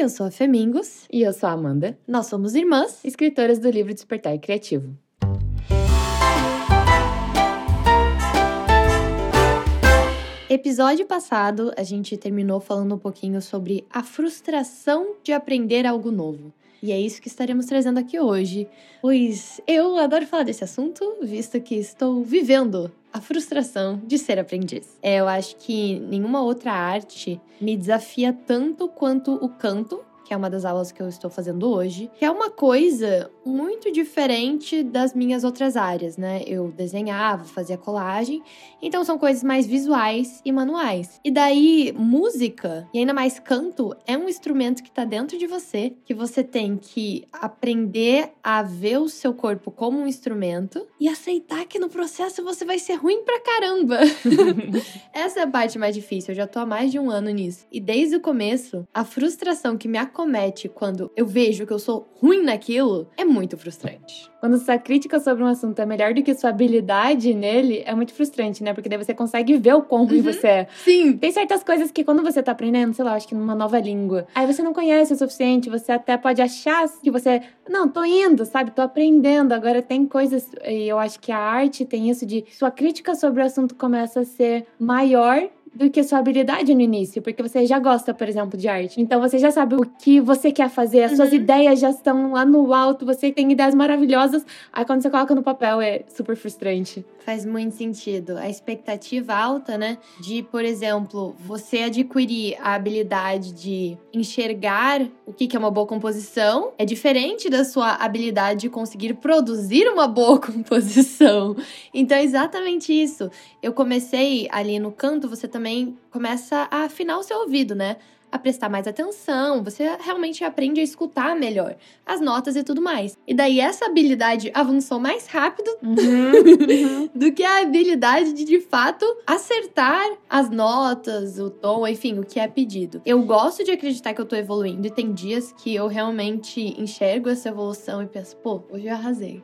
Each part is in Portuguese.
eu sou a Femingos. E eu sou a Amanda. Nós somos irmãs, escritoras do livro Despertar Criativo. Episódio passado, a gente terminou falando um pouquinho sobre a frustração de aprender algo novo. E é isso que estaremos trazendo aqui hoje, pois eu adoro falar desse assunto, visto que estou vivendo a frustração de ser aprendiz. É, eu acho que nenhuma outra arte me desafia tanto quanto o canto, que é uma das aulas que eu estou fazendo hoje, que é uma coisa muito diferente das minhas outras áreas, né? Eu desenhava, fazia colagem, então são coisas mais visuais e manuais. E daí, música, e ainda mais canto, é um instrumento que está dentro de você, que você tem que aprender a ver o seu corpo como um instrumento e aceitar que no processo você vai ser ruim pra caramba. Essa é a parte mais difícil, eu já tô há mais de um ano nisso. E desde o começo, a frustração que me acomete quando eu vejo que eu sou ruim naquilo é muito frustrante. Quando sua crítica sobre um assunto é melhor do que sua habilidade nele, é muito frustrante, né? Porque daí você consegue ver o quão ruim uhum. você é. Sim. Tem certas coisas que quando você tá aprendendo, sei lá, acho que numa nova língua, aí você não conhece o suficiente, você até pode achar que você, não, tô indo, sabe? Tô aprendendo. Agora tem coisas, e eu acho que a arte tem isso de sua crítica sobre o assunto começa a ser maior do que sua habilidade no início, porque você já gosta, por exemplo, de arte. Então você já sabe o que você quer fazer, as uhum. suas ideias já estão lá no alto, você tem ideias maravilhosas. Aí quando você coloca no papel é super frustrante. Faz muito sentido. A expectativa alta, né, de, por exemplo, você adquirir a habilidade de enxergar o que é uma boa composição é diferente da sua habilidade de conseguir produzir uma boa composição. Então é exatamente isso. Eu comecei ali no canto, você também também começa a afinar o seu ouvido, né? a prestar mais atenção, você realmente aprende a escutar melhor as notas e tudo mais. E daí essa habilidade avançou mais rápido uhum. do que a habilidade de de fato acertar as notas, o tom, enfim, o que é pedido. Eu gosto de acreditar que eu tô evoluindo e tem dias que eu realmente enxergo essa evolução e penso, pô, hoje eu arrasei.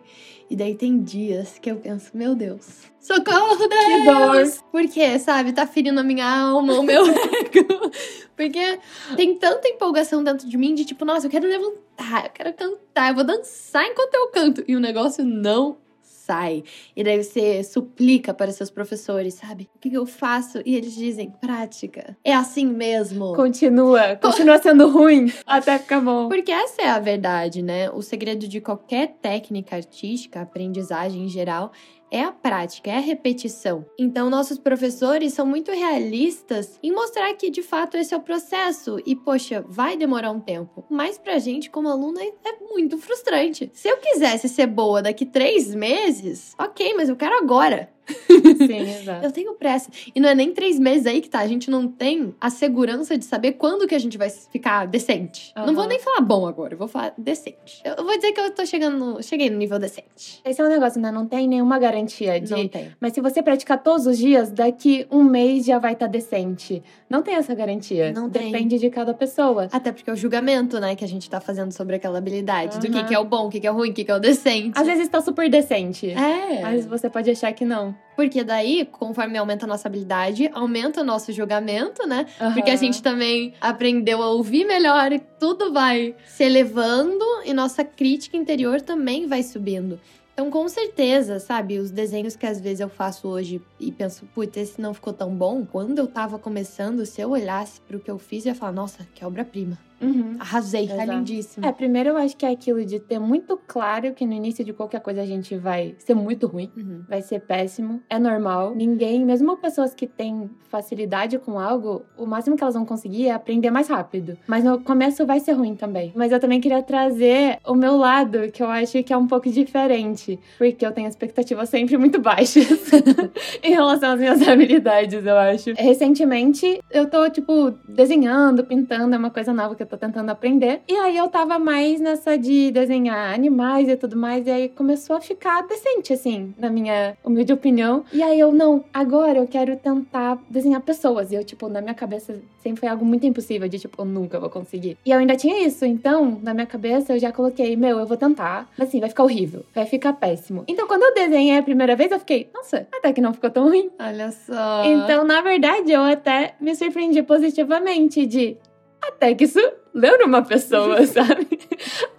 E daí tem dias que eu penso, meu Deus, socorro, Deus! Que dor! Porque, sabe, tá ferindo a minha alma, o meu ego. Porque tem tanta empolgação dentro de mim de tipo, nossa, eu quero levantar, eu quero cantar, eu vou dançar enquanto eu canto. E o negócio não sai. E daí você suplica para seus professores, sabe? O que eu faço? E eles dizem, prática. É assim mesmo. Continua, continua sendo ruim até ficar bom. Porque essa é a verdade, né? O segredo de qualquer técnica artística, aprendizagem em geral, é a prática, é a repetição. Então, nossos professores são muito realistas em mostrar que de fato esse é o processo e, poxa, vai demorar um tempo. Mas pra gente, como aluna, é muito frustrante. Se eu quisesse ser boa daqui três meses, ok, mas eu quero agora. Sim, exato. eu tenho pressa. E não é nem três meses aí que tá. A gente não tem a segurança de saber quando que a gente vai ficar decente. Uhum. Não vou nem falar bom agora, eu vou falar decente. Eu vou dizer que eu tô chegando no, cheguei no nível decente. Esse é um negócio, né? Não tem nenhuma garantia de. Não tem. Mas se você praticar todos os dias, daqui um mês já vai estar tá decente. Não tem essa garantia. Não tem. Depende de cada pessoa. Até porque é o julgamento, né, que a gente tá fazendo sobre aquela habilidade. Uhum. Do que, que é o bom, o que, que é o ruim, o que, que é o decente. Às vezes tá super decente. É. Mas você pode achar que não. Porque daí, conforme aumenta a nossa habilidade, aumenta o nosso julgamento, né? Uhum. Porque a gente também aprendeu a ouvir melhor e tudo vai se elevando e nossa crítica interior também vai subindo. Então, com certeza, sabe, os desenhos que às vezes eu faço hoje e penso, putz, esse não ficou tão bom. Quando eu tava começando, se eu olhasse pro que eu fiz, eu ia falar, nossa, que obra-prima. Uhum. Arrasei, tá Exato. é lindíssimo. É, primeiro eu acho que é aquilo de ter muito claro que no início de qualquer coisa a gente vai ser muito ruim, uhum. vai ser péssimo, é normal. Ninguém, mesmo pessoas que têm facilidade com algo, o máximo que elas vão conseguir é aprender mais rápido. Mas no começo vai ser ruim também. Mas eu também queria trazer o meu lado, que eu acho que é um pouco diferente, porque eu tenho expectativas sempre muito baixas em relação às minhas habilidades, eu acho. Recentemente, eu tô, tipo, desenhando, pintando, é uma coisa nova que eu tô tentando aprender. E aí eu tava mais nessa de desenhar animais e tudo mais, e aí começou a ficar decente, assim, na minha humilde opinião. E aí eu, não, agora eu quero tentar desenhar pessoas. E eu, tipo, na minha cabeça sempre foi algo muito impossível, de tipo, eu nunca vou conseguir. E eu ainda tinha isso, então, na minha cabeça eu já coloquei, meu, eu vou tentar. Mas assim, vai ficar horrível, vai ficar péssimo. Então, quando eu desenhei a primeira vez, eu fiquei, nossa, até que não ficou tão ruim. Olha só. Então, na verdade, eu até me surpreendi positivamente de até que isso lendo uma pessoa, sabe?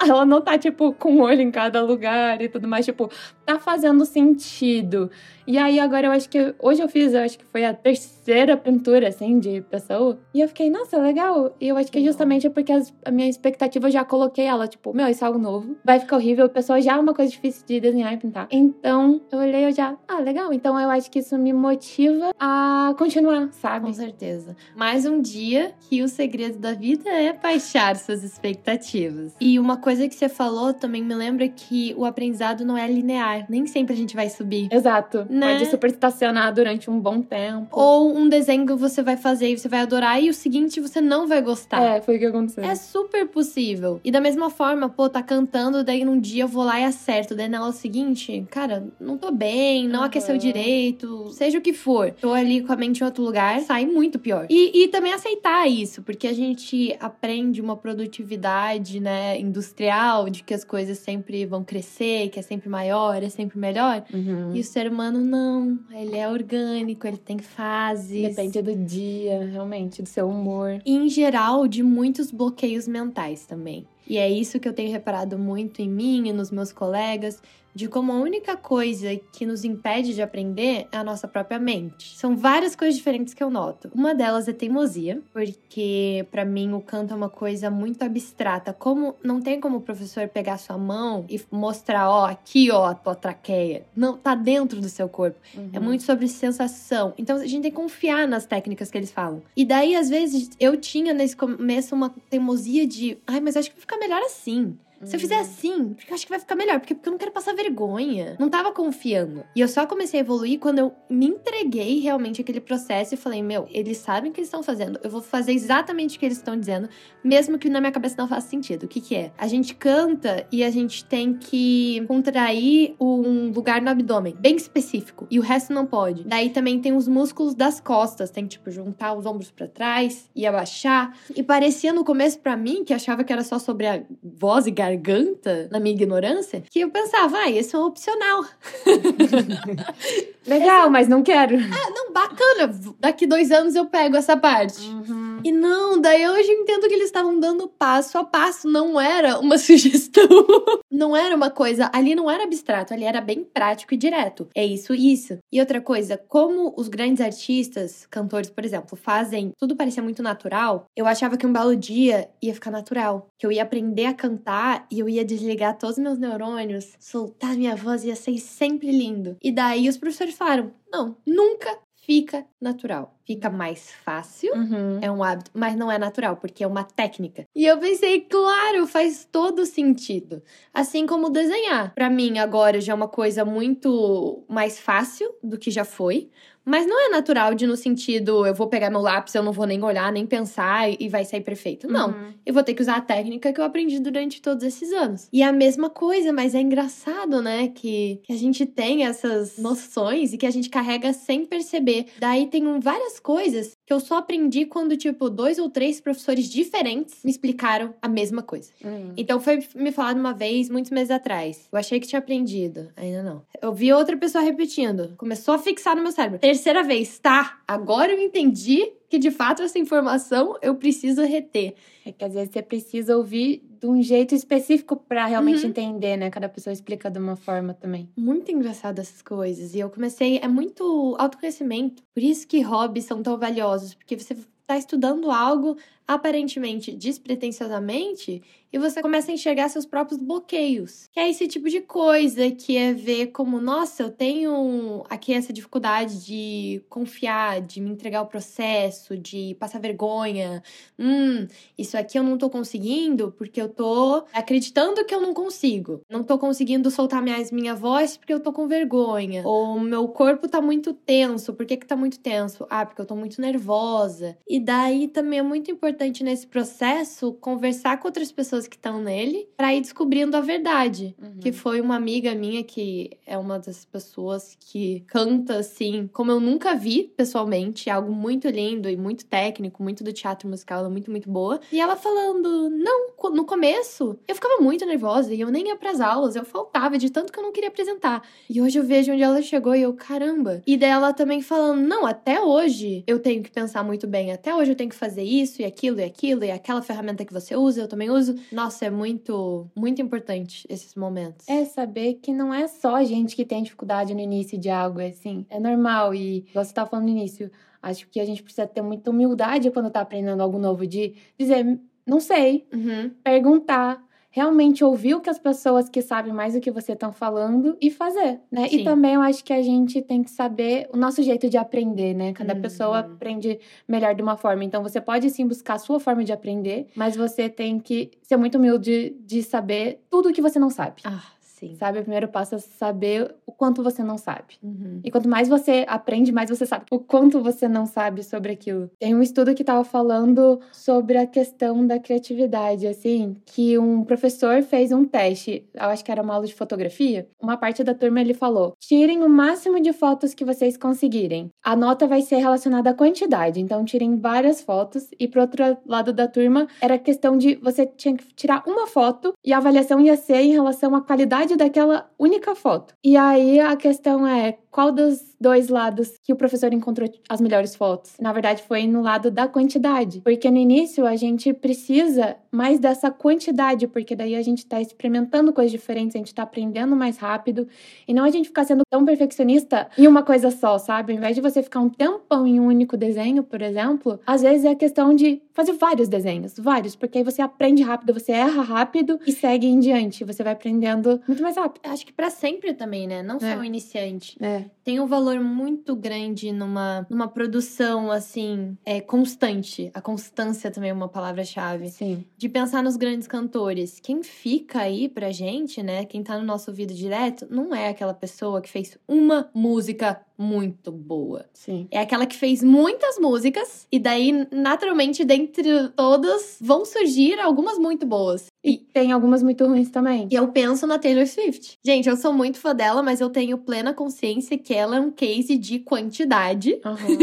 Ela não tá, tipo, com um olho em cada lugar e tudo mais. Tipo, tá fazendo sentido. E aí, agora eu acho que. Hoje eu fiz, eu acho que foi a terceira pintura, assim, de pessoa. E eu fiquei, nossa, legal. E eu acho que justamente porque as, a minha expectativa eu já coloquei ela, tipo, meu, isso é algo novo. Vai ficar horrível. A pessoa já é uma coisa difícil de desenhar e pintar. Então, eu olhei eu já, ah, legal. Então eu acho que isso me motiva a continuar, sabe? Com certeza. Mais um dia que o segredo da vida é baixar suas expectativas. E uma coisa que você falou também me lembra que o aprendizado não é linear. Nem sempre a gente vai subir. Exato. Né? Pode super estacionar durante um bom tempo. Ou um desenho que você vai fazer e você vai adorar e o seguinte você não vai gostar. É, foi o que aconteceu. É super possível. E da mesma forma, pô, tá cantando, daí num dia eu vou lá e acerto. Daí na aula seguinte, cara, não tô bem, não Uhum. aqueceu direito, seja o que for. Tô ali com a mente em outro lugar, sai muito pior. E, e também aceitar isso, porque a gente aprende uma produtividade, né, industrial, de que as coisas sempre vão crescer, que é sempre maior, é sempre melhor. Uhum. E o ser humano não. Ele é orgânico, ele tem fases. Depende do dia, realmente, do seu humor. E, em geral, de muitos bloqueios mentais também. E é isso que eu tenho reparado muito em mim e nos meus colegas, de como a única coisa que nos impede de aprender é a nossa própria mente. São várias coisas diferentes que eu noto. Uma delas é teimosia, porque para mim o canto é uma coisa muito abstrata. Como não tem como o professor pegar sua mão e mostrar, ó, aqui ó, a tua traqueia. Não, tá dentro do seu corpo. É muito sobre sensação. Então a gente tem que confiar nas técnicas que eles falam. E daí, às vezes, eu tinha nesse começo uma teimosia de, ai, mas acho que vai ficar melhor assim. Se eu fizer assim, porque eu acho que vai ficar melhor, porque, porque eu não quero passar vergonha. Não tava confiando. E eu só comecei a evoluir quando eu me entreguei realmente aquele processo e falei: Meu, eles sabem o que eles estão fazendo, eu vou fazer exatamente o que eles estão dizendo, mesmo que na minha cabeça não faça sentido. O que, que é? A gente canta e a gente tem que contrair um lugar no abdômen, bem específico, e o resto não pode. Daí também tem os músculos das costas, tem que, tipo, juntar os ombros para trás e abaixar. E parecia no começo para mim, que achava que era só sobre a voz e garganta, na minha ignorância, que eu pensava, ah, esse é um opcional. Legal, mas não quero. Ah, não, bacana, daqui dois anos eu pego essa parte. Uhum. E não, daí hoje eu entendo que eles estavam dando passo a passo, não era uma sugestão. não era uma coisa, ali não era abstrato, ali era bem prático e direto. É isso, isso. E outra coisa, como os grandes artistas, cantores, por exemplo, fazem tudo parecer muito natural, eu achava que um belo dia ia ficar natural. Que eu ia aprender a cantar e eu ia desligar todos os meus neurônios, soltar minha voz ia ser sempre lindo. E daí os professores falaram: não, nunca fica natural. Fica mais fácil, Uhum. é um hábito, mas não é natural, porque é uma técnica. E eu pensei, claro, faz todo sentido. Assim como desenhar. Pra mim, agora já é uma coisa muito mais fácil do que já foi. Mas não é natural de no sentido, eu vou pegar meu lápis, eu não vou nem olhar, nem pensar e vai sair perfeito. Não. Uhum. Eu vou ter que usar a técnica que eu aprendi durante todos esses anos. E é a mesma coisa, mas é engraçado, né? Que, que a gente tem essas noções e que a gente carrega sem perceber. Daí tem um- várias coisas que eu só aprendi quando, tipo, dois ou três professores diferentes me explicaram a mesma coisa. Uhum. Então foi me falado uma vez, muitos meses atrás. Eu achei que tinha aprendido. Ainda não. Eu vi outra pessoa repetindo. Começou a fixar no meu cérebro. Terceira vez, tá. Agora eu entendi que de fato essa informação eu preciso reter. É que às vezes você precisa ouvir de um jeito específico pra realmente Uhum. entender, né? Cada pessoa explica de uma forma também. Muito engraçado essas coisas. E eu comecei. É muito autoconhecimento. Por isso que hobbies são tão valiosos. Porque você tá estudando algo aparentemente despretensiosamente e você começa a enxergar seus próprios bloqueios. Que é esse tipo de coisa que é ver como, nossa, eu tenho aqui essa dificuldade de confiar, de me entregar ao processo, de passar vergonha. Hum, isso aqui eu não tô conseguindo porque eu tô acreditando que eu não consigo. Não tô conseguindo soltar mais minha voz porque eu tô com vergonha. Ou meu corpo tá muito tenso. Por que que tá muito tenso? Ah, porque eu tô muito nervosa. E daí também é muito importante nesse processo conversar com outras pessoas que estão nele para ir descobrindo a verdade. Uhum. Que foi uma amiga minha que é uma das pessoas que canta assim, como eu nunca vi pessoalmente, é algo muito lindo e muito técnico, muito do teatro musical, ela é muito, muito boa. E ela falando: "Não, no começo eu ficava muito nervosa e eu nem ia pras aulas, eu faltava de tanto que eu não queria apresentar. E hoje eu vejo onde ela chegou e eu, caramba. E daí ela também falando: "Não, até hoje eu tenho que pensar muito bem, até hoje eu tenho que fazer isso e aquilo aquilo e aquilo, e aquela ferramenta que você usa, eu também uso. Nossa, é muito, muito importante esses momentos. É saber que não é só a gente que tem dificuldade no início de algo, é assim, é normal. E você estava falando no início, acho que a gente precisa ter muita humildade quando tá aprendendo algo novo, de dizer, não sei, Uhum. perguntar, realmente ouvir o que as pessoas que sabem mais do que você estão falando e fazer, né? Sim. E também eu acho que a gente tem que saber o nosso jeito de aprender, né? Cada Uhum. pessoa aprende melhor de uma forma. Então você pode sim buscar a sua forma de aprender, mas você tem que ser muito humilde de saber tudo o que você não sabe. Ah, sim. Sabe? O primeiro passo é saber o quanto você não sabe. Uhum. E quanto mais você aprende, mais você sabe o quanto você não sabe sobre aquilo. Tem um estudo que estava falando sobre a questão da criatividade, assim, que um professor fez um teste, eu acho que era uma aula de fotografia. Uma parte da turma ele falou: tirem o máximo de fotos que vocês conseguirem. A nota vai ser relacionada à quantidade, então tirem várias fotos. E pro outro lado da turma era questão de você tinha que tirar uma foto e a avaliação ia ser em relação à qualidade daquela única foto. E aí a questão é qual dos dois lados que o professor encontrou as melhores fotos? Na verdade, foi no lado da quantidade. Porque no início a gente precisa mais dessa quantidade, porque daí a gente tá experimentando coisas diferentes, a gente tá aprendendo mais rápido. E não a gente ficar sendo tão perfeccionista em uma coisa só, sabe? Ao invés de você ficar um tempão em um único desenho, por exemplo, às vezes é a questão de fazer vários desenhos, vários, porque aí você aprende rápido, você erra rápido e segue em diante. Você vai aprendendo muito mais rápido. Acho que pra sempre também, né? Não só É. o iniciante. É. Tem um valor muito grande numa, numa produção, assim, é, constante. A constância também é uma palavra-chave. Sim. De pensar nos grandes cantores. Quem fica aí pra gente, né? Quem tá no nosso ouvido direto, não é aquela pessoa que fez uma música muito boa. Sim. É aquela que fez muitas músicas e daí, naturalmente, dentre todas, vão surgir algumas muito boas. E tem algumas muito ruins também. E eu penso na Taylor Swift. Gente, eu sou muito fã dela, mas eu tenho plena consciência que ela é um case de quantidade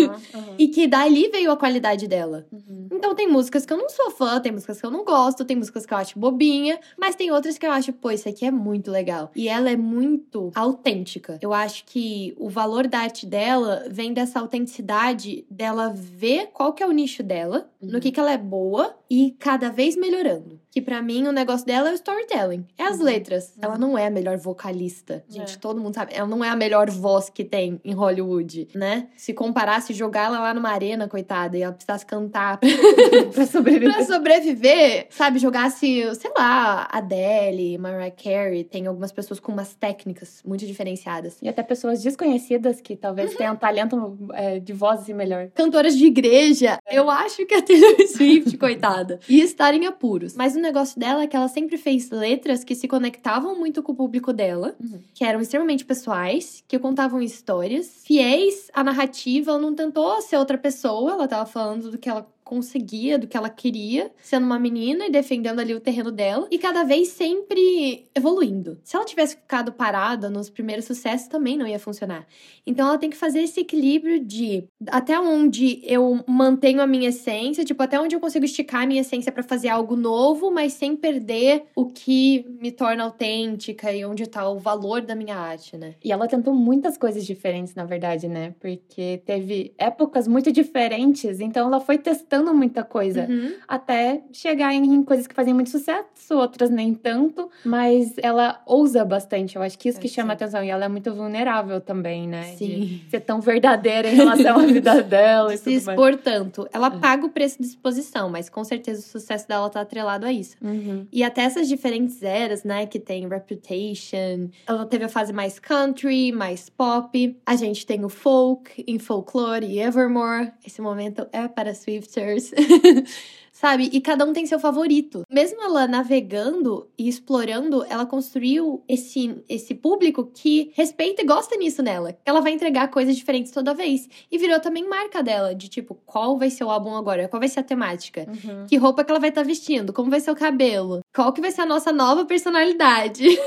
e que dali veio a qualidade dela. Uhum. Então tem músicas que eu não sou fã, tem músicas que eu não gosto, tem músicas que eu acho bobinha, mas tem outras que eu acho, pô, isso aqui é muito legal. E ela é muito autêntica. Eu acho que o valor da arte dela vem dessa autenticidade dela ver qual que é o nicho dela, no Uhum. que que ela é boa e cada vez melhorando. Que pra mim o negócio dela é o storytelling, é as Uhum. letras. Ela Uhum. não é a melhor vocalista. Gente, É. todo mundo sabe, ela não é a melhor voz que tem em Hollywood, né? Se comparasse jogar ela lá numa arena, coitada, e ela precisasse cantar pra sobreviver. pra sobreviver, sabe? Jogasse, sei lá, Adele, Mariah Carey, tem algumas pessoas com umas técnicas muito diferenciadas. E até pessoas desconhecidas que talvez tenham talento é, de voz assim melhor. Cantoras de igreja, É. eu acho que a Taylor Swift, coitada, ia estar em apuros. Mas o negócio dela é que ela sempre fez letras que se conectavam muito com o público dela, Uhum. que eram extremamente pessoais, que contavam histórias, fiéis à narrativa, ela não tentou ser outra pessoa, ela tava falando do que ela conseguia, do que ela queria, sendo uma menina e defendendo ali o terreno dela, e cada vez sempre evoluindo. Se ela tivesse ficado parada nos primeiros sucessos, também não ia funcionar. Então ela tem que fazer esse equilíbrio de até onde eu mantenho a minha essência, tipo, até onde eu consigo esticar a minha essência pra fazer algo novo, mas sem perder o que me torna autêntica e onde tá o valor da minha arte, né? E ela tentou muitas coisas diferentes, na verdade, né? Porque teve épocas muito diferentes, então ela foi testando muita coisa. Uhum. Até chegar em coisas que fazem muito sucesso, outras nem tanto, mas ela ousa bastante. Eu acho que isso É, que chama sim. atenção. E ela é muito vulnerável também, né? De Sim. ser tão verdadeira em relação à vida dela e se tudo mais. expor tanto. Ela É. paga o preço de exposição, mas com certeza o sucesso dela tá atrelado a isso. Uhum. E até essas diferentes eras, né, que tem Reputation, ela teve a fase mais country, mais pop. A gente tem o folk, em Folklore e Evermore. Esse momento é para years. Sabe? E cada um tem seu favorito. Mesmo ela navegando e explorando, ela construiu esse, esse público que respeita e gosta nisso nela. Ela vai entregar coisas diferentes toda vez. E virou também marca dela, de tipo, qual vai ser o álbum agora? Qual vai ser a temática? Uhum. Que roupa que ela vai estar vestindo? Como vai ser o cabelo? Qual que vai ser a nossa nova personalidade?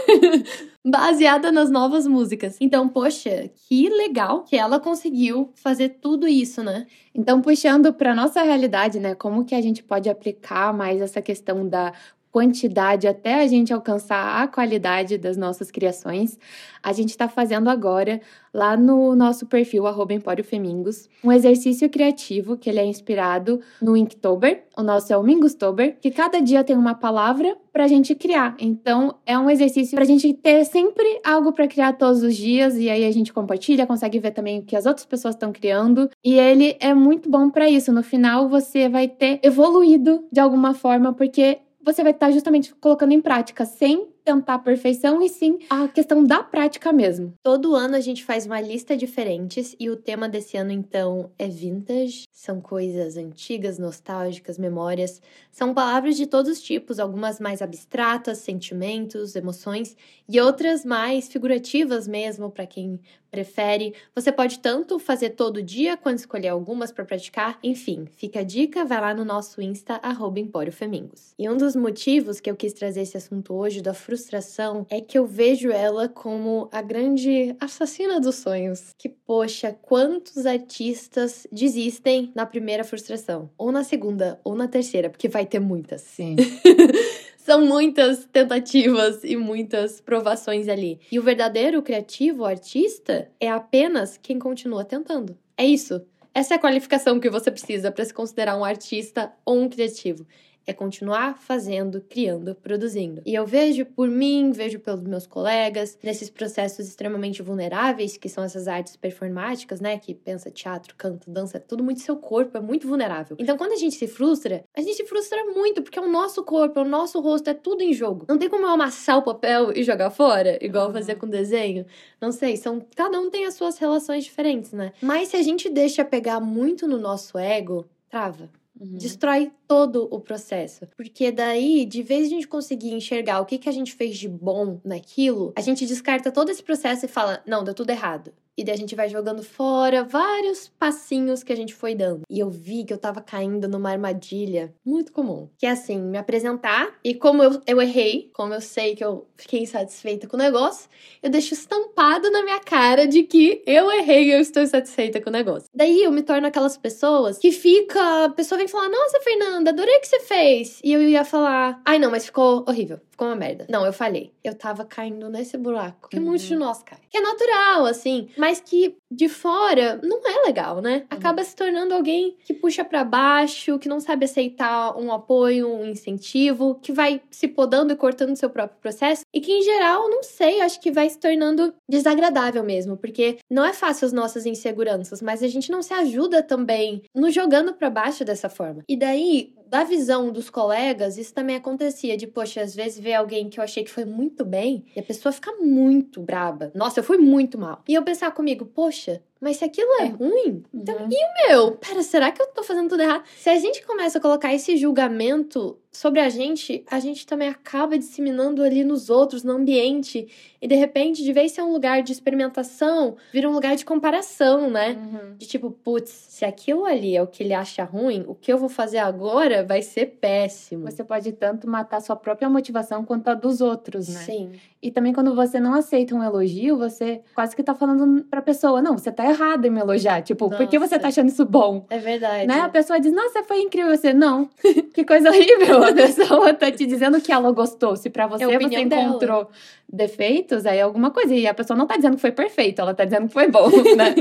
Baseada nas novas músicas. Então, poxa, que legal que ela conseguiu fazer tudo isso, né? Então, puxando para nossa realidade, né? Como que a gente pode aplicar mais essa questão da quantidade até a gente alcançar a qualidade das nossas criações, a gente está fazendo agora lá no nosso perfil arroba Empório Femingos, um exercício criativo que ele é inspirado no Inktober, o nosso é o Mingustober, que cada dia tem uma palavra para a gente criar. Então é um exercício para a gente ter sempre algo para criar todos os dias e aí a gente compartilha, consegue ver também o que as outras pessoas estão criando e ele é muito bom para isso. No final você vai ter evoluído de alguma forma porque você vai estar justamente colocando em prática, sem tentar a perfeição e sim a questão da prática mesmo. Todo ano a gente faz uma lista diferentes e o tema desse ano então é vintage. São coisas antigas, nostálgicas, memórias. São palavras de todos os tipos, algumas mais abstratas, sentimentos, emoções e outras mais figurativas mesmo para quem prefere. Você pode tanto fazer todo dia quanto escolher algumas para praticar. Enfim, fica a dica, vai lá no nosso Insta @emporiofemingos. E um dos motivos que eu quis trazer esse assunto hoje da frustração frustração é que eu vejo ela como a grande assassina dos sonhos. Que, poxa, quantos artistas desistem na primeira frustração? Ou na segunda, ou na terceira, porque vai ter muitas. Sim. São muitas tentativas e muitas provações ali. E o verdadeiro criativo, artista, é apenas quem continua tentando. É isso. Essa é a qualificação que você precisa para se considerar um artista ou um criativo é continuar fazendo, criando, produzindo. E eu vejo por mim, vejo pelos meus colegas, nesses processos extremamente vulneráveis, que são essas artes performáticas, né? Que pensa teatro, canto, dança, tudo muito seu corpo, é muito vulnerável. Então, quando a gente se frustra, a gente se frustra muito, porque é o nosso corpo, é o nosso rosto, é tudo em jogo. Não tem como eu amassar o papel e jogar fora, igual uhum. fazer com desenho. Não sei, são. Cada um tem as suas relações diferentes, né? Mas se a gente deixa pegar muito no nosso ego, trava. Uhum. Destrói todo o processo. Porque daí, de vez a gente conseguir enxergar o que, que a gente fez de bom naquilo, a gente descarta todo esse processo e fala: não, deu tudo errado. E daí a gente vai jogando fora vários passinhos que a gente foi dando. E eu vi que eu tava caindo numa armadilha muito comum. Que é assim, me apresentar e como eu, eu errei, como eu sei que eu fiquei insatisfeita com o negócio, eu deixo estampado na minha cara de que eu errei e eu estou insatisfeita com o negócio. Daí eu me torno aquelas pessoas que fica. A pessoa vem falar: Nossa, Fernanda, adorei o que você fez. E eu ia falar: Ai, não, mas ficou horrível ficou uma merda. Não, eu falei. Eu tava caindo nesse buraco. Que uhum. muitos de nós caem. Que é natural, assim. Mas que de fora não é legal, né? Uhum. Acaba se tornando alguém que puxa para baixo, que não sabe aceitar um apoio, um incentivo, que vai se podando e cortando seu próprio processo. E que, em geral, não sei, acho que vai se tornando desagradável mesmo. Porque não é fácil as nossas inseguranças, mas a gente não se ajuda também nos jogando para baixo dessa forma. E daí, da visão dos colegas, isso também acontecia de, poxa, às vezes ver alguém que eu achei que foi muito bem e a pessoa fica muito braba. Nossa, eu fui muito mal. E eu pensar comigo, poxa, Russia. Mas se aquilo é, é. ruim, então uhum. e o meu? Pera, será que eu tô fazendo tudo errado? Se a gente começa a colocar esse julgamento sobre a gente, a gente também acaba disseminando ali nos outros, no ambiente. E de repente, de vez ser um lugar de experimentação, vira um lugar de comparação, né? Uhum. De tipo, putz, se aquilo ali é o que ele acha ruim, o que eu vou fazer agora vai ser péssimo. Você pode tanto matar sua própria motivação quanto a dos outros, né? Sim. E também quando você não aceita um elogio, você quase que tá falando pra pessoa, não, você tá errado em me elogiar. Tipo, Nossa. por que você tá achando isso bom? É verdade. Né? A pessoa diz, nossa, foi incrível. Você, não, que coisa horrível. A pessoa tá te dizendo que ela gostou. Se pra você é você encontrou dela. defeitos, aí é alguma coisa. E a pessoa não tá dizendo que foi perfeito, ela tá dizendo que foi bom, né?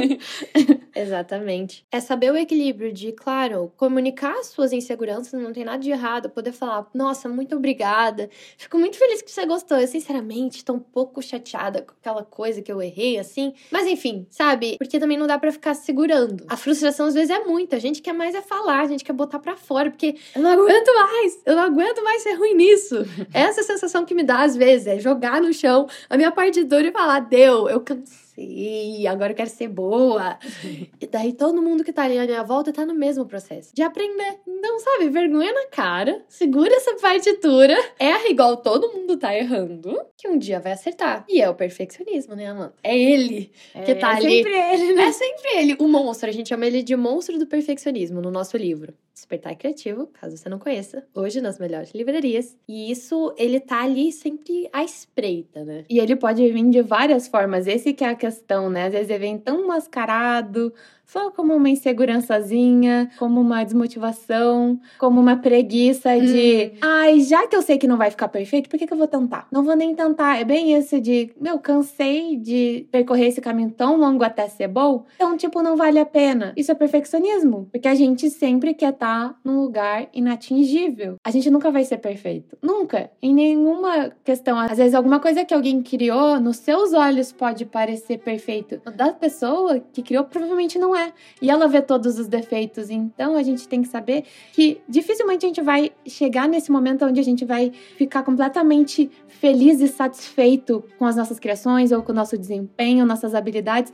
Exatamente. É saber o equilíbrio de, claro, comunicar suas inseguranças, não tem nada de errado. Poder falar, nossa, muito obrigada. Fico muito feliz que você gostou. Eu, sinceramente, tô um pouco chateada com aquela coisa que eu errei, assim. Mas enfim, sabe? Porque também não dá para ficar segurando. A frustração às vezes é muita. A gente quer mais é falar, a gente quer botar para fora, porque eu não aguento mais. Eu não aguento mais ser ruim nisso. Essa é a sensação que me dá às vezes é jogar no chão a minha partitura e falar: deu, eu cansei ser, agora eu quero ser boa. e daí todo mundo que tá ali à minha volta tá no mesmo processo de aprender. Então, sabe, vergonha na cara, segura essa partitura, erra igual todo mundo tá errando, que um dia vai acertar. E é o perfeccionismo, né, Amanda? É ele é, que tá é ali. É sempre ele, né? É sempre ele, o monstro. A gente chama ele de monstro do perfeccionismo no nosso livro. Despertar Criativo, caso você não conheça, hoje nas melhores livrarias. E isso, ele tá ali sempre à espreita, né? E ele pode vir de várias formas. Esse que é a questão, né? Às vezes ele vem tão mascarado, só como uma insegurançazinha, como uma desmotivação, como uma preguiça de, hum. ai, já que eu sei que não vai ficar perfeito, por que, que eu vou tentar? Não vou nem tentar. É bem isso de, meu, cansei de percorrer esse caminho tão longo até ser bom, então, tipo, não vale a pena. Isso é perfeccionismo, porque a gente sempre quer estar tá num lugar inatingível. A gente nunca vai ser perfeito. Nunca. Em nenhuma questão. Às vezes, alguma coisa que alguém criou, nos seus olhos pode parecer perfeito. Da pessoa que criou, provavelmente não é. E ela vê todos os defeitos. Então, a gente tem que saber que dificilmente a gente vai chegar nesse momento onde a gente vai ficar completamente feliz e satisfeito com as nossas criações ou com o nosso desempenho, nossas habilidades,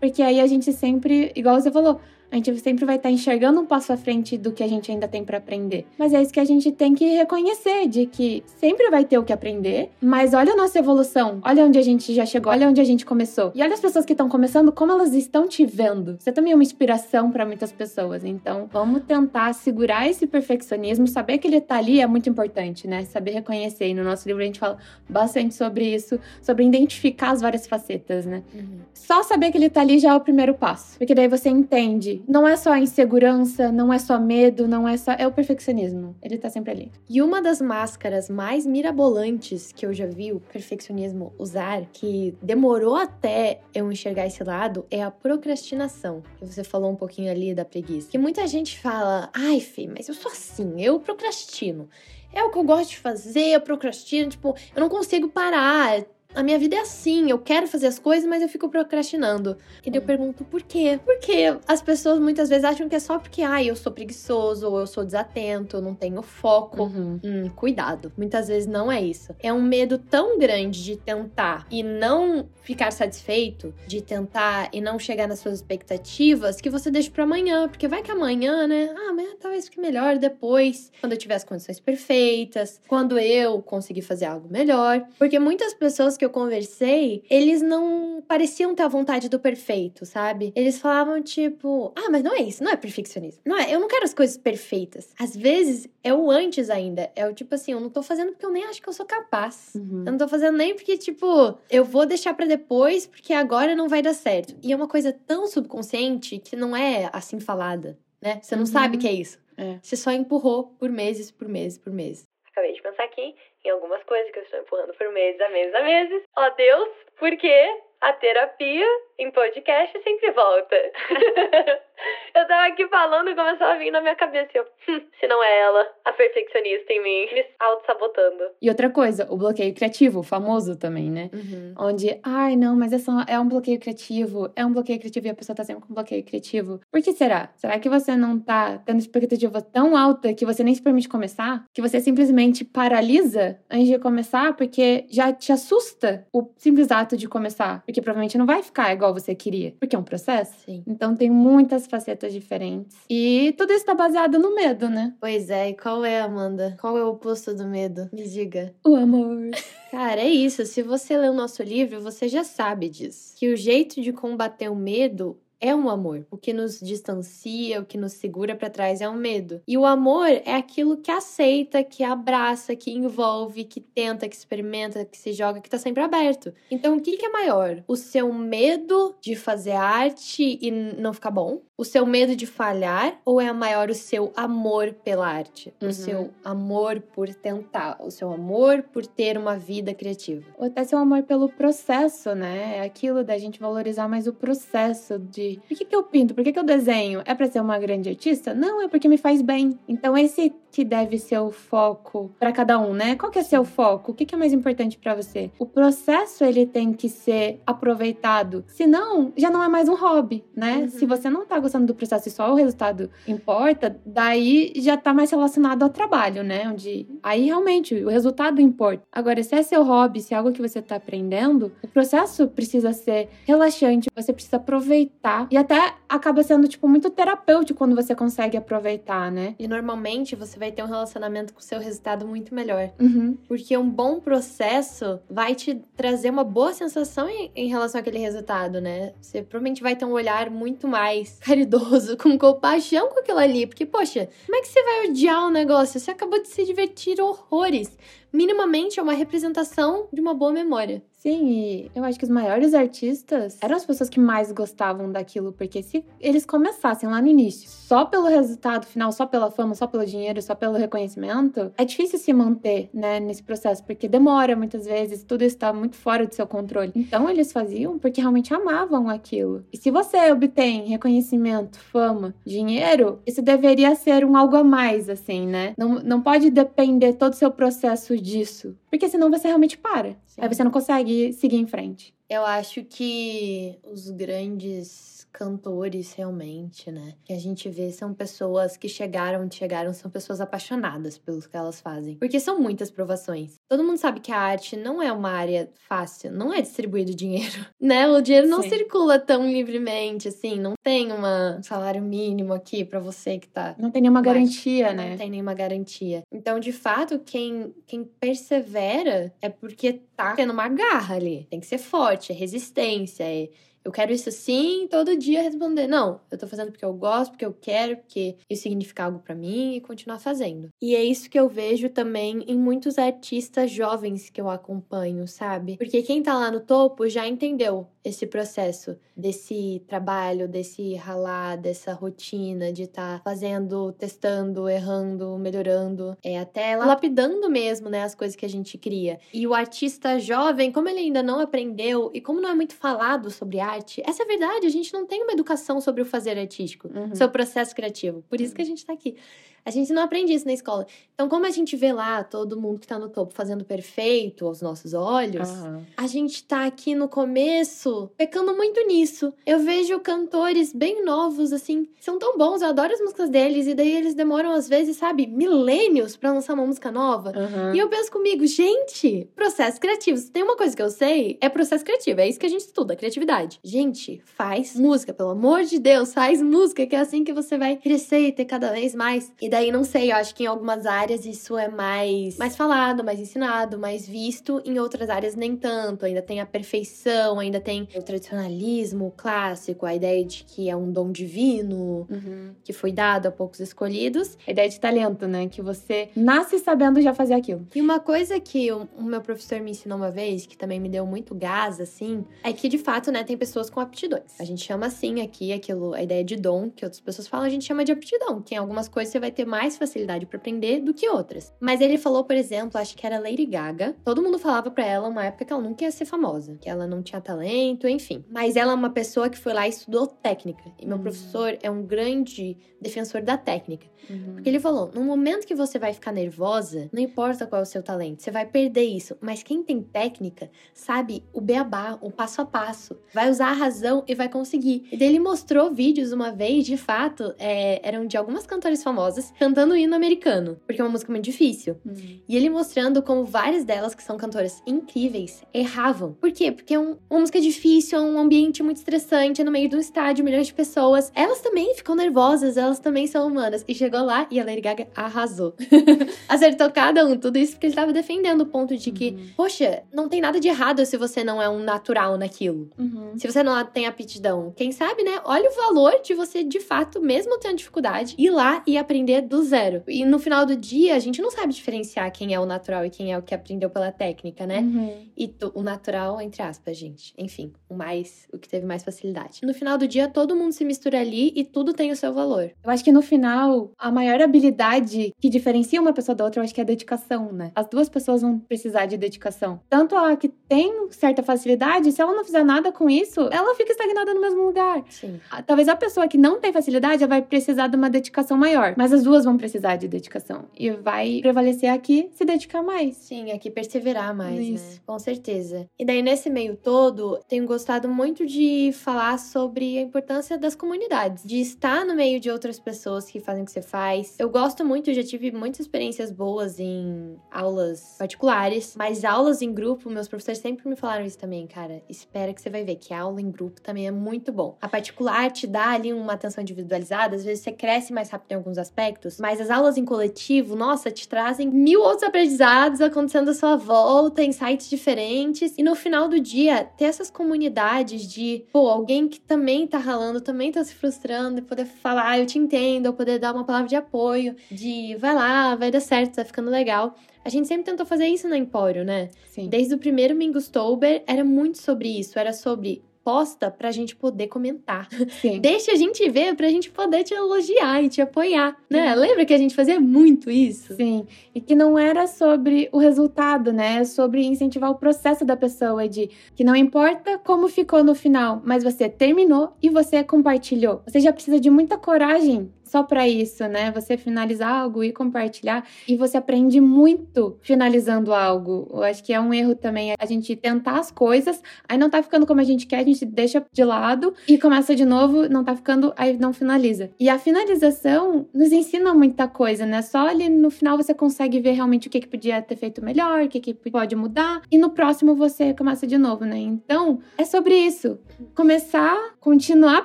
porque aí a gente sempre, igual você falou, a gente sempre vai estar enxergando um passo à frente do que a gente ainda tem para aprender. Mas é isso que a gente tem que reconhecer, de que sempre vai ter o que aprender, mas olha a nossa evolução, olha onde a gente já chegou, olha onde a gente começou. E olha as pessoas que estão começando, como elas estão te vendo. Você também é uma inspiração para muitas pessoas, então vamos tentar segurar esse perfeccionismo, saber que ele tá ali é muito importante, né? Saber reconhecer. E no nosso livro a gente fala bastante sobre isso, sobre identificar as várias facetas, né? Uhum. Só saber que ele tá ali já é o primeiro passo, porque daí você entende não é só a insegurança, não é só medo, não é só. É o perfeccionismo. Ele tá sempre ali. E uma das máscaras mais mirabolantes que eu já vi o perfeccionismo usar, que demorou até eu enxergar esse lado, é a procrastinação. Que você falou um pouquinho ali da preguiça. Que muita gente fala, ai, Fê, mas eu sou assim, eu procrastino. É o que eu gosto de fazer, eu procrastino, tipo, eu não consigo parar a minha vida é assim, eu quero fazer as coisas, mas eu fico procrastinando. E daí eu hum. pergunto por quê? Porque as pessoas muitas vezes acham que é só porque, ah, eu sou preguiçoso, ou eu sou desatento, eu não tenho foco. Uhum. Hum, cuidado. Muitas vezes não é isso. É um medo tão grande de tentar e não ficar satisfeito, de tentar e não chegar nas suas expectativas, que você deixa para amanhã. Porque vai que amanhã, né? Ah, amanhã talvez fique melhor depois, quando eu tiver as condições perfeitas, quando eu conseguir fazer algo melhor. Porque muitas pessoas que que eu conversei, eles não pareciam ter a vontade do perfeito, sabe? Eles falavam tipo, ah, mas não é isso, não é perfeccionismo. Não é, eu não quero as coisas perfeitas. Às vezes é o antes ainda. É o tipo assim, eu não tô fazendo porque eu nem acho que eu sou capaz. Uhum. Eu não tô fazendo nem porque, tipo, eu vou deixar para depois porque agora não vai dar certo. E é uma coisa tão subconsciente que não é assim falada, né? Você não uhum. sabe que é isso. É. Você só empurrou por meses, por meses, por meses. Acabei de pensar aqui em algumas coisas que eu estou empurrando por meses a meses a meses. Ó Deus, por quê? A terapia em podcast sempre volta. eu tava aqui falando e começou a vir na minha cabeça. Eu, hum, se não é ela, a perfeccionista em mim, me auto-sabotando. E outra coisa, o bloqueio criativo, famoso também, né? Uhum. Onde, ai, não, mas é, só, é um bloqueio criativo, é um bloqueio criativo e a pessoa tá sempre com bloqueio criativo. Por que será? Será que você não tá tendo expectativa tão alta que você nem se permite começar? Que você simplesmente paralisa antes de começar porque já te assusta o simples ato de começar? Porque provavelmente não vai ficar igual você queria, porque é um processo. Sim. Então tem muitas facetas diferentes. E tudo isso tá baseado no medo, né? Pois é, e qual é, Amanda? Qual é o oposto do medo? Me diga. O amor. Cara, é isso. Se você ler o nosso livro, você já sabe disso. Que o jeito de combater o medo é um amor. O que nos distancia, o que nos segura para trás é o um medo. E o amor é aquilo que aceita, que abraça, que envolve, que tenta, que experimenta, que se joga, que tá sempre aberto. Então, o que, que é maior? O seu medo de fazer arte e não ficar bom? O seu medo de falhar? Ou é maior o seu amor pela arte? Uhum. O seu amor por tentar? O seu amor por ter uma vida criativa? Ou até seu amor pelo processo, né? É aquilo da gente valorizar mais o processo de por que, que eu pinto? Por que, que eu desenho? É para ser uma grande artista? Não, é porque me faz bem. Então, esse que deve ser o foco para cada um, né? Qual que é seu foco? O que, que é mais importante para você? O processo ele tem que ser aproveitado, senão já não é mais um hobby, né? Uhum. Se você não tá gostando do processo e só o resultado importa, daí já tá mais relacionado ao trabalho, né? Onde aí realmente o resultado importa. Agora, se é seu hobby, se é algo que você tá aprendendo, o processo precisa ser relaxante, você precisa aproveitar e até acaba sendo tipo muito terapêutico quando você consegue aproveitar, né? E normalmente você vai vai ter um relacionamento com o seu resultado muito melhor. Uhum. Porque um bom processo vai te trazer uma boa sensação em, em, relação àquele resultado, né? Você provavelmente vai ter um olhar muito mais caridoso, com compaixão com aquilo ali. Porque, poxa, como é que você vai odiar o negócio? Você acabou de se divertir horrores minimamente é uma representação de uma boa memória. Sim, e eu acho que os maiores artistas eram as pessoas que mais gostavam daquilo, porque se eles começassem lá no início, só pelo resultado final, só pela fama, só pelo dinheiro, só pelo reconhecimento, é difícil se manter, né, nesse processo, porque demora muitas vezes, tudo está muito fora do seu controle. Então eles faziam porque realmente amavam aquilo. E se você obtém reconhecimento, fama, dinheiro, isso deveria ser um algo a mais, assim, né? Não, não pode depender todo o seu processo disso, porque senão você realmente para. Sim. Aí você não consegue seguir em frente. Eu acho que os grandes cantores realmente, né? Que a gente vê são pessoas que chegaram chegaram, são pessoas apaixonadas pelo que elas fazem. Porque são muitas provações. Todo mundo sabe que a arte não é uma área fácil, não é distribuído dinheiro, né? O dinheiro não Sim. circula tão livremente, assim, não tem uma, um salário mínimo aqui para você que tá Não tem nenhuma garantia, não né? tem nenhuma garantia. Então, de fato, quem, quem persevera é porque tá tendo uma garra ali. Tem que ser forte, é resistência, é eu quero isso sim, todo dia responder. Não, eu tô fazendo porque eu gosto, porque eu quero, porque isso significa algo pra mim e continuar fazendo. E é isso que eu vejo também em muitos artistas jovens que eu acompanho, sabe? Porque quem tá lá no topo já entendeu esse processo desse trabalho, desse ralar, dessa rotina de estar tá fazendo, testando, errando, melhorando, é até lapidando mesmo, né, as coisas que a gente cria. E o artista jovem, como ele ainda não aprendeu e como não é muito falado sobre arte, essa é a verdade, a gente não tem uma educação sobre o fazer artístico, Uhum. seu processo criativo. Por isso que a gente tá aqui. A gente não aprende isso na escola. Então, como a gente vê lá todo mundo que tá no topo fazendo perfeito aos nossos olhos, Aham. a gente tá aqui no começo pecando muito nisso. Eu vejo cantores bem novos, assim, são tão bons, eu adoro as músicas deles, e daí eles demoram, às vezes, sabe, milênios pra lançar uma música nova. Aham. E eu penso comigo, gente, processo criativo. Se tem uma coisa que eu sei, é processo criativo. É isso que a gente estuda, criatividade. Gente, faz música, pelo amor de Deus, faz música, que é assim que você vai crescer e ter cada vez mais. E daí, não sei, eu acho que em algumas áreas isso é mais, mais falado, mais ensinado, mais visto. Em outras áreas, nem tanto. Ainda tem a perfeição, ainda tem o tradicionalismo clássico, a ideia de que é um dom divino, Uhum. que foi dado a poucos escolhidos. A ideia de talento, né? Que você nasce sabendo já fazer aquilo. E uma coisa que o, o meu professor me ensinou uma vez, que também me deu muito gás, assim, é que de fato, né, tem pessoas com aptidões. A gente chama assim aqui aquilo, a ideia de dom, que outras pessoas falam, a gente chama de aptidão, que em algumas coisas você vai ter mais facilidade para aprender do que outras. Mas ele falou, por exemplo, acho que era Lady Gaga. Todo mundo falava pra ela uma época que ela nunca ia ser famosa, que ela não tinha talento, enfim. Mas ela é uma pessoa que foi lá e estudou técnica. E meu Hum. professor é um grande defensor da técnica. Uhum. Porque ele falou: no momento que você vai ficar nervosa, não importa qual é o seu talento, você vai perder isso. Mas quem tem técnica sabe o beabá, o passo a passo. Vai usar a razão e vai conseguir. E daí ele mostrou vídeos uma vez, de fato, é, eram de algumas cantoras famosas cantando o hino americano, porque é uma música muito difícil. Uhum. E ele mostrando como várias delas, que são cantoras incríveis, erravam. Por quê? Porque é um- uma música difícil, é um ambiente muito estressante, é no meio de um estádio, milhões de pessoas. Elas também ficam nervosas, elas também são humanas. E chegou lá e a Lady Gaga arrasou. Acertou cada um, tudo isso porque ele tava defendendo o ponto de que, Uhum. poxa, não tem nada de errado se você não é um natural naquilo. Uhum. Se você não tem aptidão, quem sabe, né? Olha o valor de você, de fato, mesmo tendo dificuldade, ir lá e aprender do zero. E no final do dia, a gente não sabe diferenciar quem é o natural e quem é o que aprendeu pela técnica, né? Uhum. E o natural, entre aspas, gente. Enfim, o mais, o que teve mais facilidade. No final do dia, todo mundo se mistura ali e tudo tem o seu valor. Eu acho que no final, a maior habilidade que diferencia uma pessoa da outra, eu acho que é a dedicação, né? As duas pessoas vão precisar de dedicação. Tanto a que tem certa facilidade, se ela não fizer nada com isso, ela fica estagnada no mesmo lugar. Sim. Talvez a pessoa que não tem facilidade ela vai precisar de uma dedicação maior, mas as duas vão precisar de dedicação. E vai prevalecer aqui se dedicar mais. Sim, aqui perseverar mais, né? Isso. Com certeza. E daí, nesse meio todo, tenho gostado muito de falar sobre a importância das comunidades, de estar no meio de outras pessoas que fazem o que você faz. Eu gosto muito, já tive muitas experiências boas em aulas particulares, mas aulas em grupo, meus professores sempre me falaram isso também, cara. Espera que você vai ver que a aula em grupo também é muito bom. A particular te dá ali uma atenção individualizada, às vezes você cresce mais rápido em alguns aspectos aspectos, mas as aulas em coletivo, nossa, te trazem mil outros aprendizados acontecendo à sua volta, em sites diferentes. E no final do dia, ter essas comunidades de, pô, alguém que também tá ralando, também tá se frustrando, e poder falar, ah, eu te entendo, ou poder dar uma palavra de apoio, de vai lá, vai dar certo, tá ficando legal. A gente sempre tentou fazer isso na Empório, né? Sim. Desde o primeiro Mingostober era muito sobre isso, era sobre posta pra gente poder comentar. Sim. Deixa a gente ver pra gente poder te elogiar e te apoiar, né? Lembra que a gente fazia muito isso? Sim. E que não era sobre o resultado, né? É sobre incentivar o processo da pessoa, de que não importa como ficou no final, mas você terminou e você compartilhou. Você já precisa de muita coragem só para isso, né? Você finalizar algo e compartilhar e você aprende muito finalizando algo. Eu acho que é um erro também a gente tentar as coisas, aí não tá ficando como a gente quer, a gente deixa de lado e começa de novo, não tá ficando, aí não finaliza. E a finalização nos ensina muita coisa, né? Só ali no final você consegue ver realmente o que, que podia ter feito melhor, o que, que pode mudar, e no próximo você começa de novo, né? Então, é sobre isso. Começar, continuar,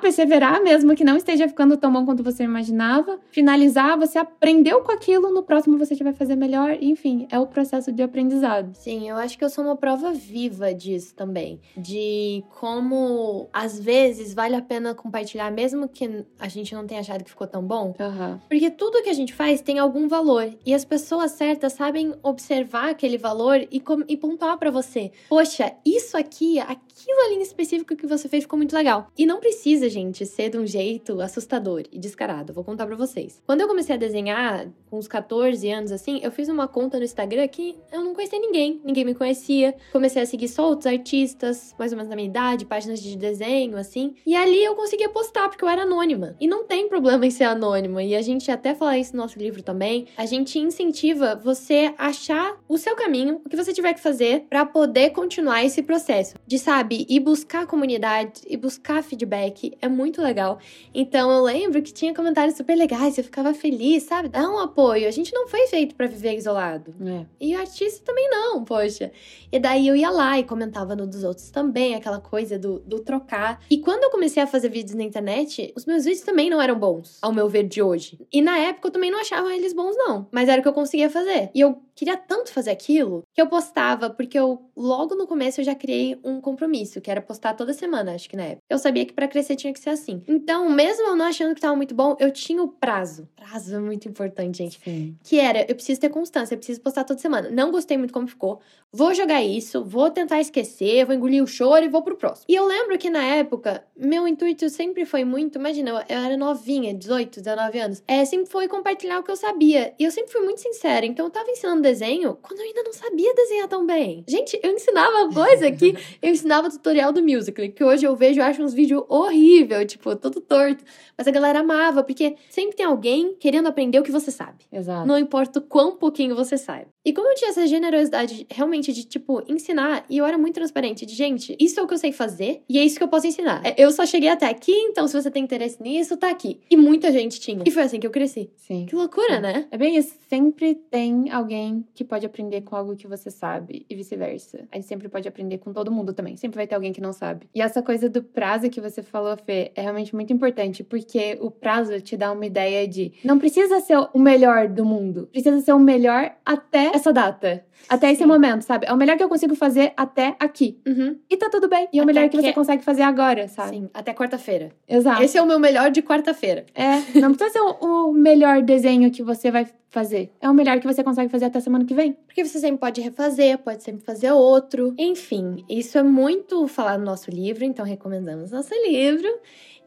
perseverar, mesmo que não esteja ficando tão bom quanto você imaginava finalizar, você aprendeu com aquilo, no próximo você já vai fazer melhor, enfim, é o processo de aprendizado. Sim, eu acho que eu sou uma prova viva disso também. De como, às vezes, vale a pena compartilhar, mesmo que a gente não tenha achado que ficou tão bom. Uhum. Porque tudo que a gente faz tem algum valor. E as pessoas certas sabem observar aquele valor e, e pontuar para você. Poxa, isso aqui, aquilo ali em específico que você fez ficou muito legal. E não precisa, gente, ser de um jeito assustador e descarado. Vou contar para vocês. Quando eu comecei a desenhar, com uns 14 anos assim, eu fiz uma conta no Instagram que eu não conhecia ninguém, ninguém me conhecia. Comecei a seguir só outros artistas, mais ou menos na minha idade, páginas de desenho, assim. E ali eu conseguia postar, porque eu era anônima. E não tem problema em ser anônima. E a gente até fala isso no nosso livro também. A gente incentiva você achar o seu caminho, o que você tiver que fazer para poder continuar esse processo. De, sabe, ir buscar comunidade e buscar feedback. É muito legal. Então eu lembro que tinha comentários super legais, eu ficava feliz, sabe? Dá um apoio. A gente não foi feito para viver isolado. É. E o artista também não, poxa. E daí eu ia lá e comentava no dos outros também, aquela coisa do, do trocar. E quando eu comecei a fazer vídeos na internet, os meus vídeos também não eram bons, ao meu ver de hoje. E na época eu também não achava eles bons, não. Mas era o que eu conseguia fazer. E eu queria tanto fazer aquilo que eu postava, porque eu logo no começo eu já criei um compromisso, que era postar toda semana, acho que na época. Eu sabia que para crescer tinha que ser assim. Então, mesmo eu não achando que tava muito bom, eu tinha o prazo. Prazo é muito importante, gente. Sim. Que era, eu preciso ter constância, eu preciso postar toda semana. Não gostei muito como ficou. Vou jogar isso, vou tentar esquecer, vou engolir o choro e vou pro próximo. E eu lembro que na época, meu intuito sempre foi muito, imagina, eu era novinha, 18, 19 anos. É, sempre foi compartilhar o que eu sabia. E eu sempre fui muito sincera. Então eu tava ensinando desenho quando eu ainda não sabia desenhar tão bem. Gente, eu ensinava coisa que eu ensinava tutorial do Musical, que hoje eu vejo e acho uns vídeos horrível, tipo, todo torto. Mas a galera amava, porque sempre tem alguém querendo aprender o que você sabe. Exato. Não importa o quão pouquinho você sabe. E como eu tinha essa generosidade realmente de, tipo, ensinar, e eu era muito transparente, de gente, isso é o que eu sei fazer e é isso que eu posso ensinar. É, Eu só cheguei até aqui, então se você tem interesse nisso, tá aqui. E muita gente tinha. E foi assim que eu cresci. Sim. Que loucura, Sim. né? É bem isso. Sempre tem alguém que pode aprender com algo que você sabe e vice-versa. A gente sempre pode aprender com todo mundo também. Sempre vai ter alguém que não sabe. E essa coisa do prazo que você falou, Fê, é realmente muito importante, porque o prazo te dá uma ideia de não precisa ser o melhor do mundo, precisa ser o melhor até essa data. Até esse Sim. momento, sabe? É o melhor que eu consigo fazer até aqui. Uhum. E tá tudo bem. E é o Até melhor que que- você consegue fazer agora, sabe? Sim, até quarta-feira. Exato. Esse é o meu melhor de quarta-feira. É, não precisa ser o melhor desenho que você vai fazer. É o melhor que você consegue fazer até semana que vem. Porque você sempre pode refazer, pode sempre fazer outro. Enfim, isso é muito falar no nosso livro, então recomendamos nosso livro.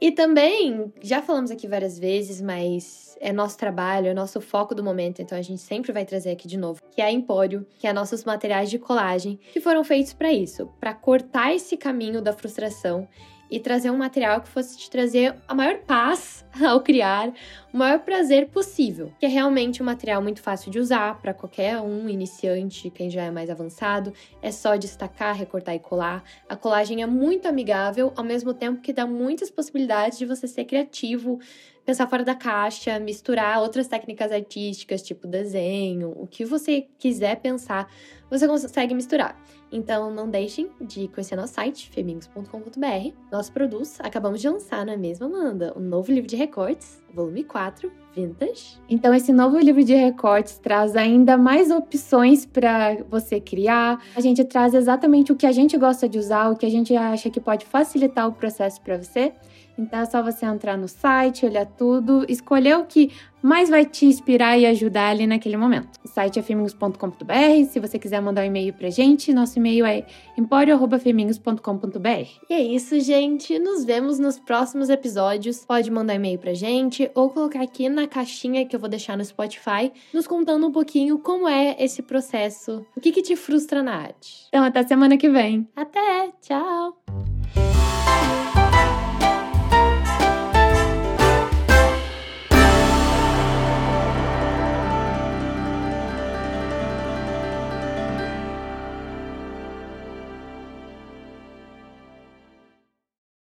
E também, já falamos aqui várias vezes, mas é nosso trabalho, é nosso foco do momento, então a gente sempre vai trazer aqui de novo, que é a Empório, que é nossos materiais de colagem, que foram feitos para isso, para cortar esse caminho da frustração e trazer um material que fosse te trazer a maior paz ao criar, o maior prazer possível. Que é realmente um material muito fácil de usar para qualquer um iniciante, quem já é mais avançado. É só destacar, recortar e colar. A colagem é muito amigável, ao mesmo tempo que dá muitas possibilidades de você ser criativo, pensar fora da caixa, misturar outras técnicas artísticas, tipo desenho, o que você quiser pensar, você consegue misturar. Então não deixem de conhecer nosso site, femingos.com.br. Nós produz, acabamos de lançar, não é mesmo, Amanda? Um novo livro de recortes, volume 4. 4, Vintage. Então, esse novo livro de recortes traz ainda mais opções para você criar. A gente traz exatamente o que a gente gosta de usar, o que a gente acha que pode facilitar o processo para você. Então é só você entrar no site, olhar tudo, escolher o que mais vai te inspirar e ajudar ali naquele momento. O site é femingos.com.br. Se você quiser mandar um e-mail pra gente, nosso e-mail é emporio.femingos.com.br. E é isso, gente. Nos vemos nos próximos episódios. Pode mandar e-mail pra gente ou colocar aqui na caixinha que eu vou deixar no Spotify, nos contando um pouquinho como é esse processo. O que, que te frustra na arte. Então, até semana que vem. Até! Tchau!